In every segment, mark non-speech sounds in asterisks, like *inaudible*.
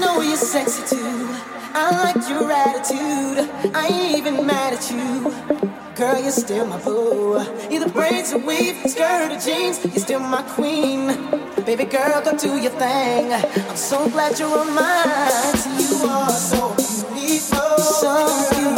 know you're sexy too. I like your attitude. I ain't even mad at you. Girl, you're still my boo. You're the braids, a weave, skirt, or jeans. You're still my queen. Baby girl, go do your thing. I'm so glad you're on mine. You are so beautiful. So beautiful.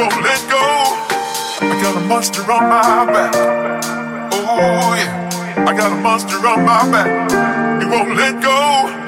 Won't let go. I got a monster on my back. Oh yeah, I got a monster on my back. He won't let go.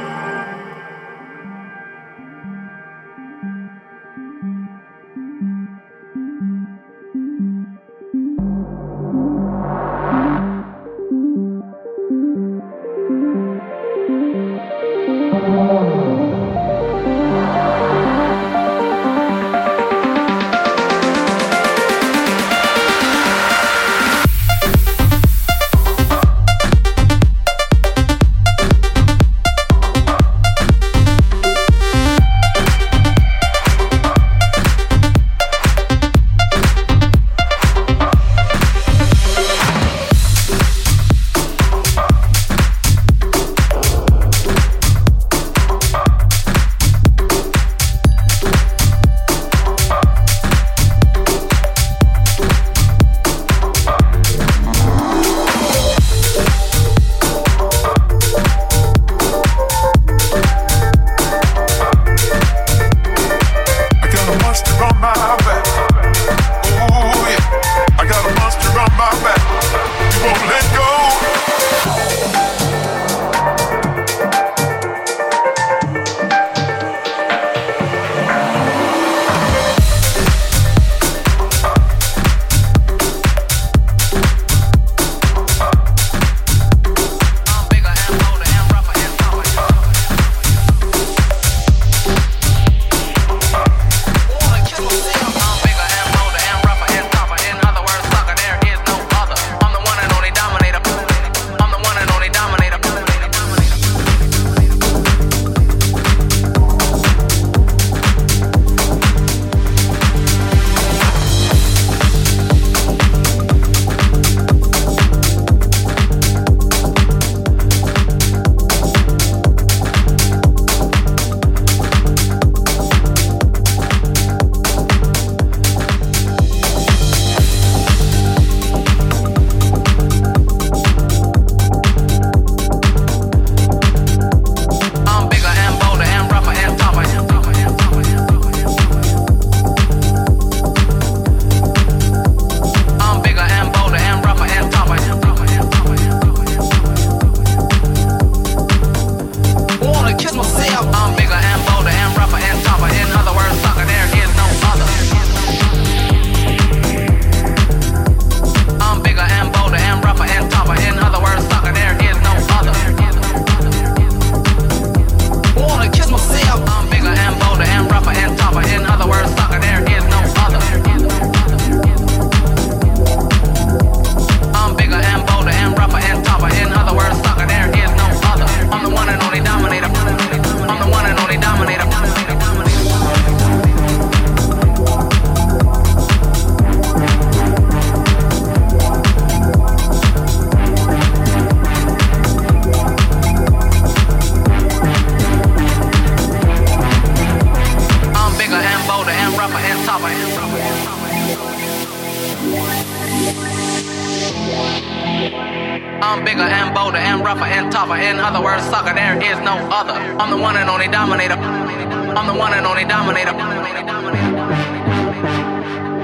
Other. I'm the one and only dominator. I'm the one and only dominator.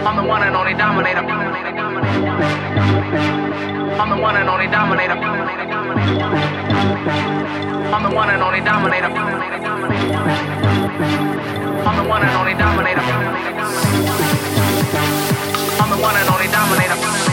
I'm the one and only dominator. I'm the one and only dominator. I'm the one and only dominator. I'm the one and only dominator. I'm the one and only dominator.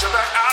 You're out.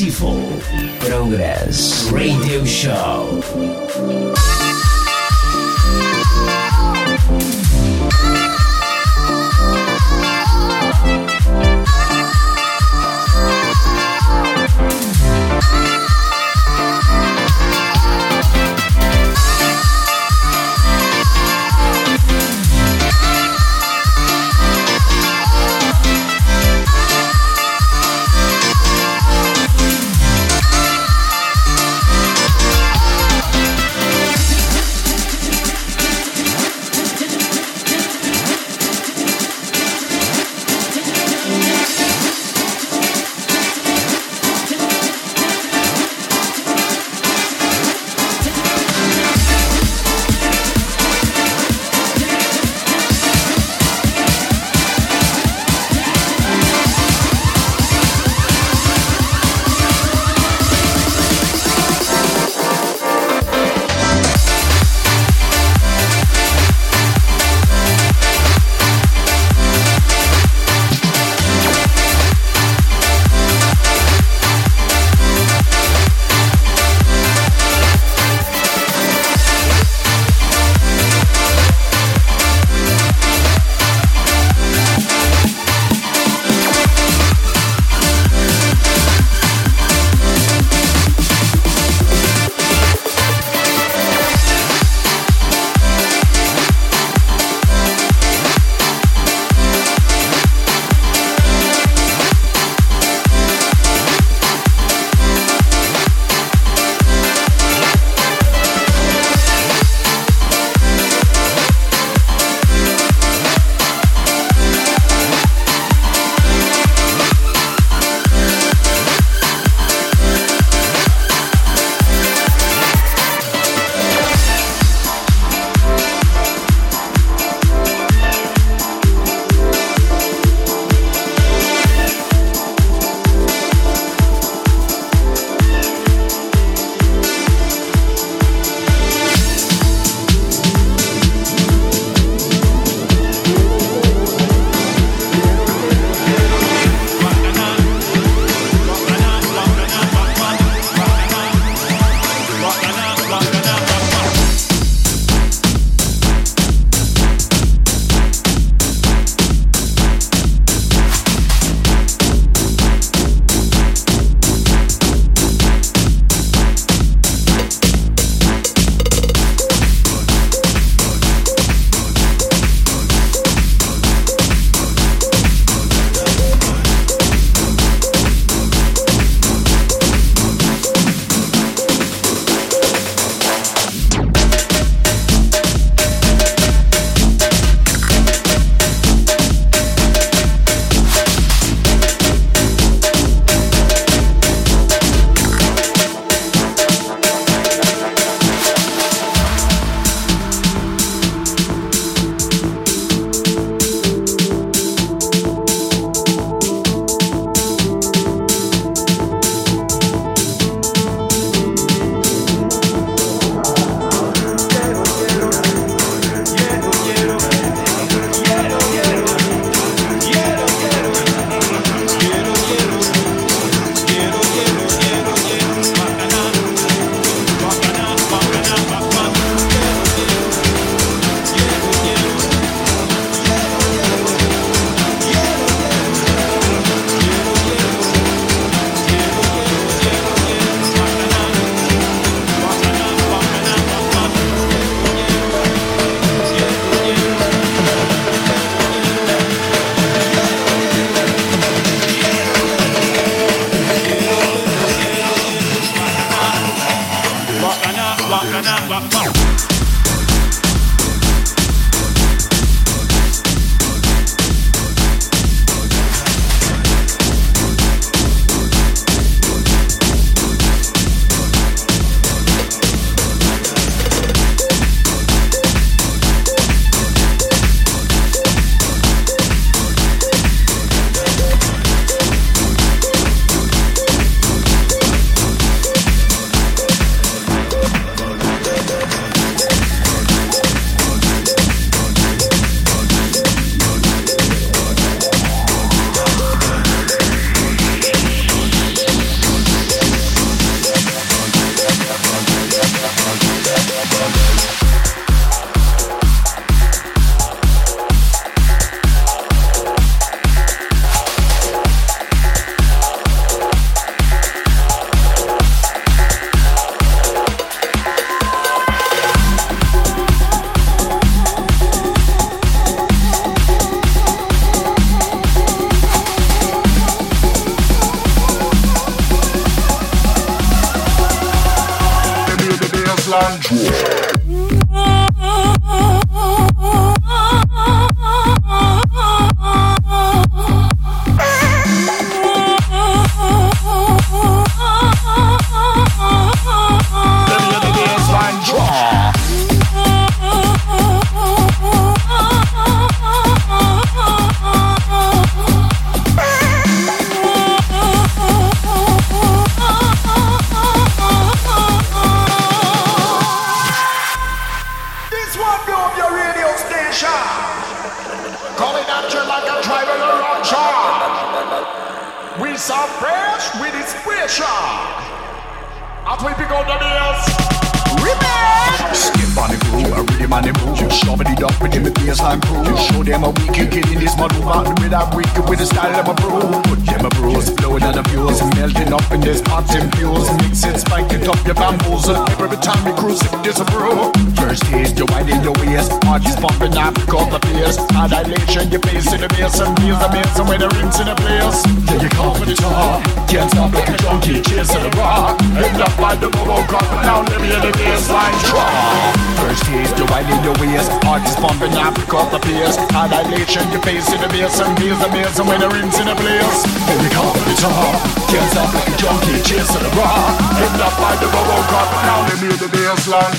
Easyful. In this. With a weak with the style of a brew. Put them a brews, blowing on the fuse, melting up in this pot infused. Mix it, spike it up your bamboozle. Every time we cruise, it disapprove. First taste, you wind in your waist. Parties pumping up, call the pace. Annihilation, you face in the bass and feels amazing when the rims in the place. Yeah, you come for the top. Can't stop like a junkie, chasing the rock. Hit up by the bubble cup, now let me in the baseline drop. First taste, you wind in your waist. Parties pumping up, call the pace. Annihilation, you face to the bass and bass and bass and when the rings in the place. Here we come, it's hard. Tears up like a junkie, chasing the bra. Hit up by the bubble cup, now they hear the bass line.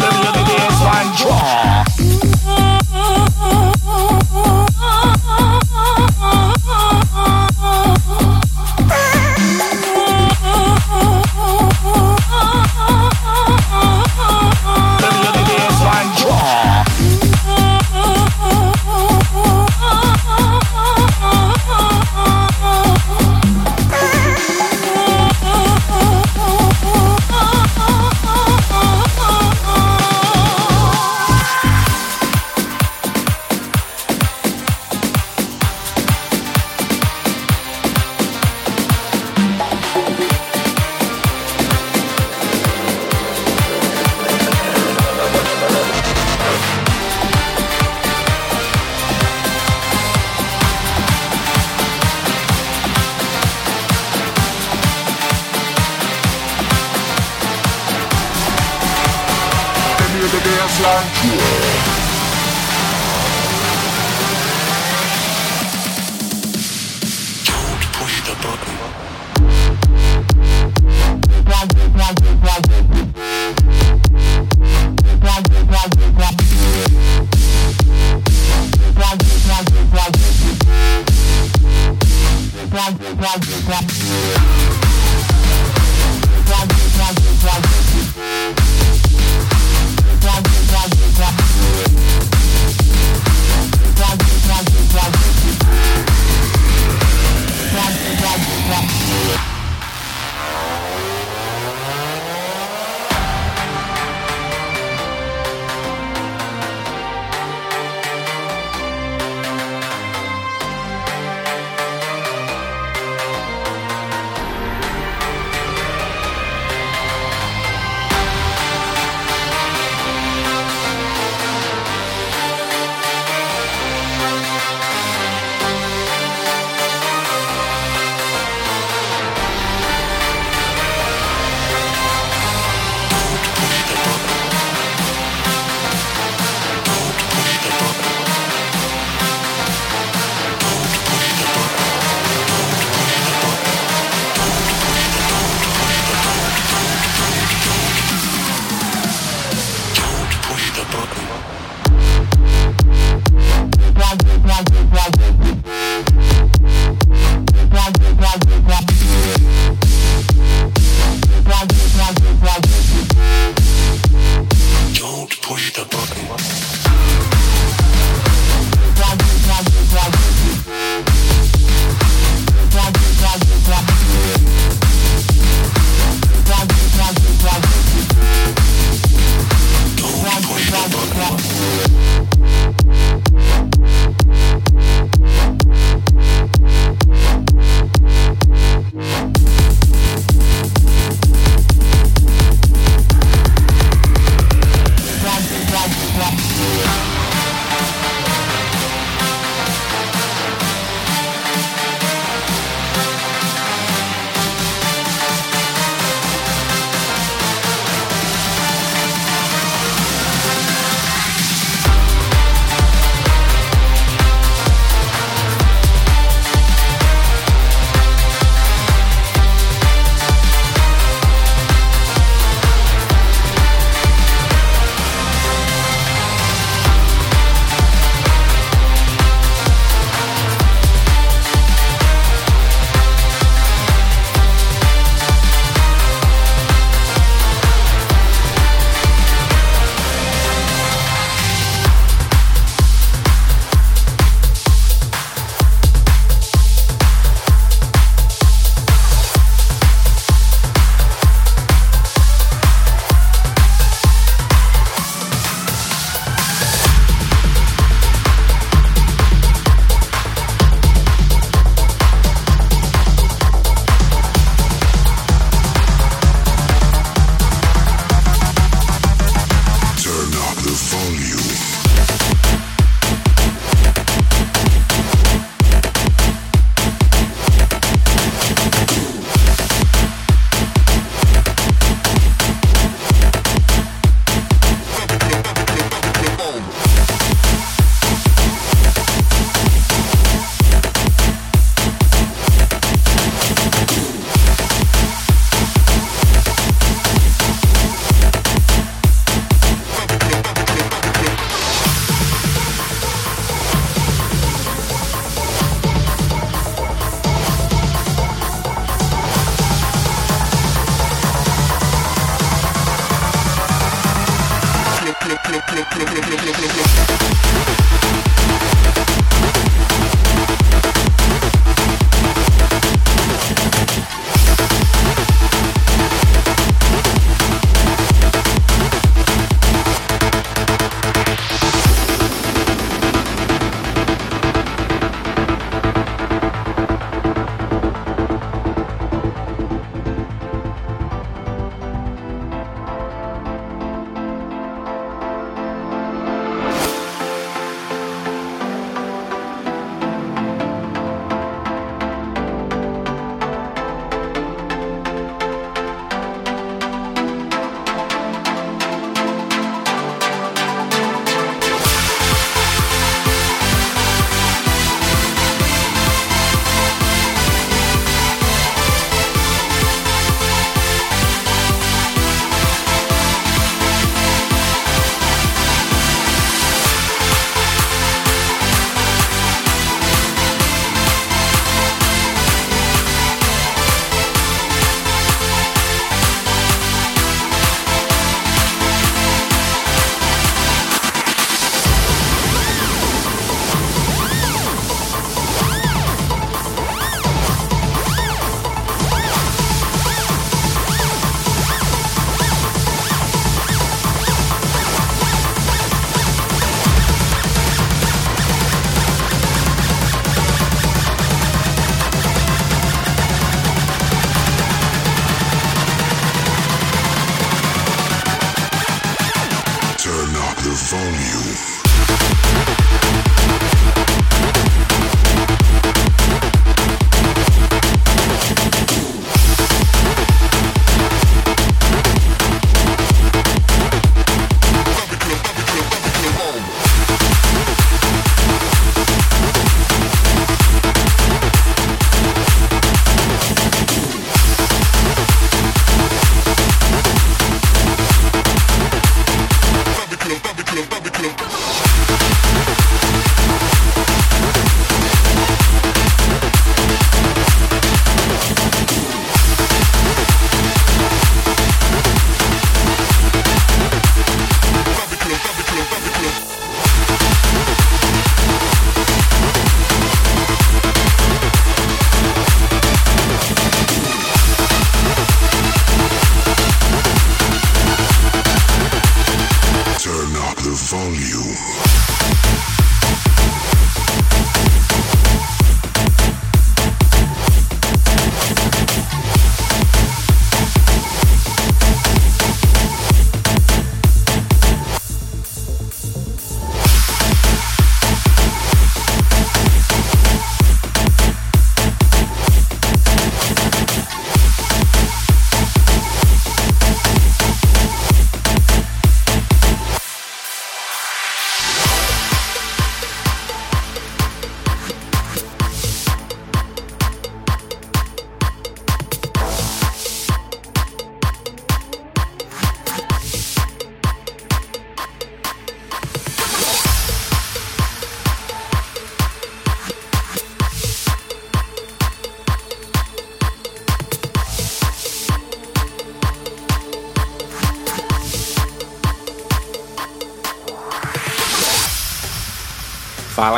Let me hear the bass line drop. the dance line. Club.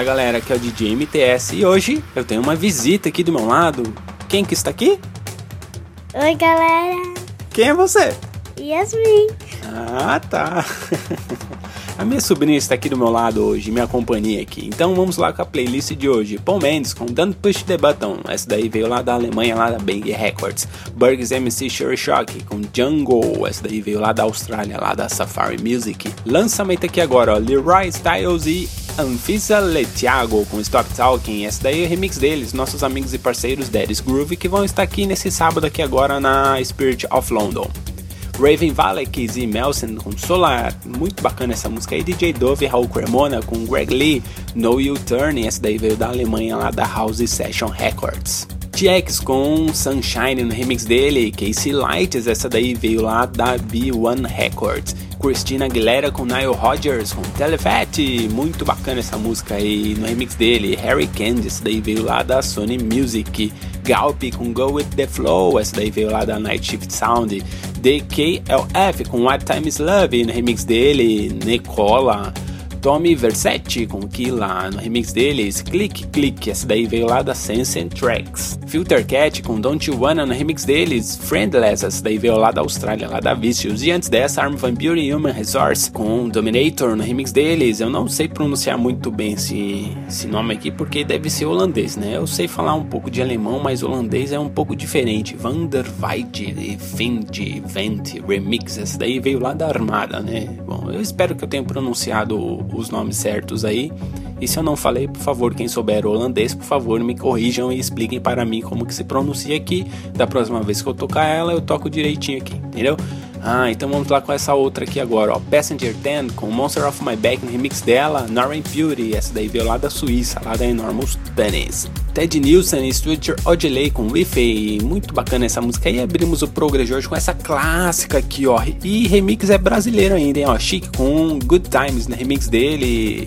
Fala galera, aqui é o DJ MTS e hoje eu tenho uma visita aqui do meu lado. Quem que está aqui? Oi galera, Quem é você? Yasmin. Ah, tá. *laughs* A minha sobrinha está aqui do meu lado hoje, minha companhia aqui. Então vamos lá com a playlist de hoje. Paul Mendes com Don't Push the Button. Essa daí veio lá da Alemanha, lá da Bang Records. Burgs MC Sure Shock com Jungle. Essa daí veio lá da Austrália, lá da Safari Music. Lançamento aqui agora, ó. Leroy Styles e Anfisa Letiago com Stop Talking. Essa daí é remix deles, nossos amigos e parceiros Daddy's Groove, que vão estar aqui nesse sábado aqui agora na Spirit of London. Raven Valek e Melson com Solar, muito bacana essa música aí. DJ Dove e Raul Cremona com Greg Lee, No You Turn, essa daí veio da Alemanha lá da House Session Records. TX com Sunshine no remix dele, Casey Lights, essa daí veio lá da B1 Records. Christina Aguilera com Nile Rodgers com Telefat, muito bacana essa música aí no remix dele. Harry Candy, essa daí veio lá da Sony Music. Galp com Go With The Flow, essa daí veio lá da Night Shift Sound. DKLF com What Time Is Love no remix dele. Nicola. Tommy Versetti com Killa no remix deles, Click Click, essa daí veio lá da Sense and Tracks. Filter Cat com Don't You Wanna no remix deles, Friendless, essa daí veio lá da Austrália, lá da Vicious. E antes dessa, Arm Van e Human Resource com Dominator no remix deles. Eu não sei pronunciar muito bem esse, esse nome aqui porque deve ser holandês, né? Eu sei falar um pouco de alemão, mas holandês é um pouco diferente. Van der Weide, Vind, Vent, Remix, essa daí veio lá da Armada, né? Bom, eu espero que eu tenha pronunciado os nomes certos aí. E se eu não falei, por favor, quem souber holandês, por favor, me corrijam e expliquem para mim como que se pronuncia aqui. Da próxima vez que eu tocar ela, eu toco direitinho aqui, entendeu? Ah, então vamos lá com essa outra aqui agora, ó. Passenger 10 com Monster of My Back no remix dela, Northern Beauty, essa daí veio lá da Suíça, lá da Enormous Tennis. Ted Nilsson e Stuart Odelay com Wi-Fi, muito bacana essa música. E abrimos o Progress hoje com essa clássica aqui, ó. E remix é brasileiro ainda, hein, ó. Chique com Good Times no remix dele.